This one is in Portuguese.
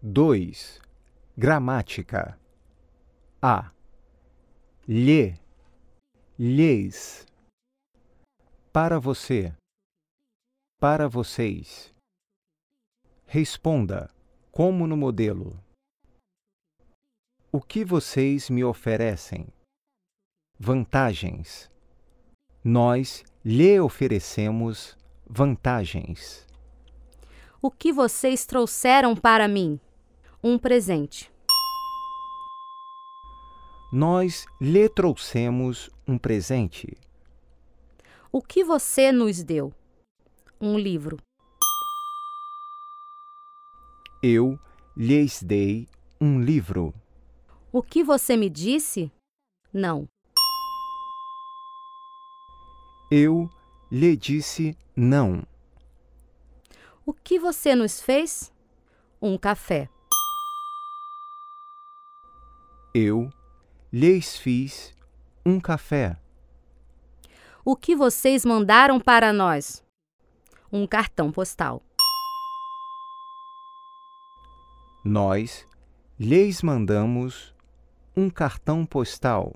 2. Gramática. A. Lhe, lhes. Para você. Para vocês. Responda, como no modelo. O que vocês me oferecem? Vantagens. Nós lhe oferecemos vantagens. O que vocês trouxeram para mim? Um presente. Nós lhe trouxemos um presente. O que você nos deu? Um livro. Eu lhes dei um livro. O que você me disse? Não. Eu lhe disse não. O que você nos fez? Um café. Eu lhes fiz um café. O que vocês mandaram para nós? Um cartão postal. Nós lhes mandamos um cartão postal.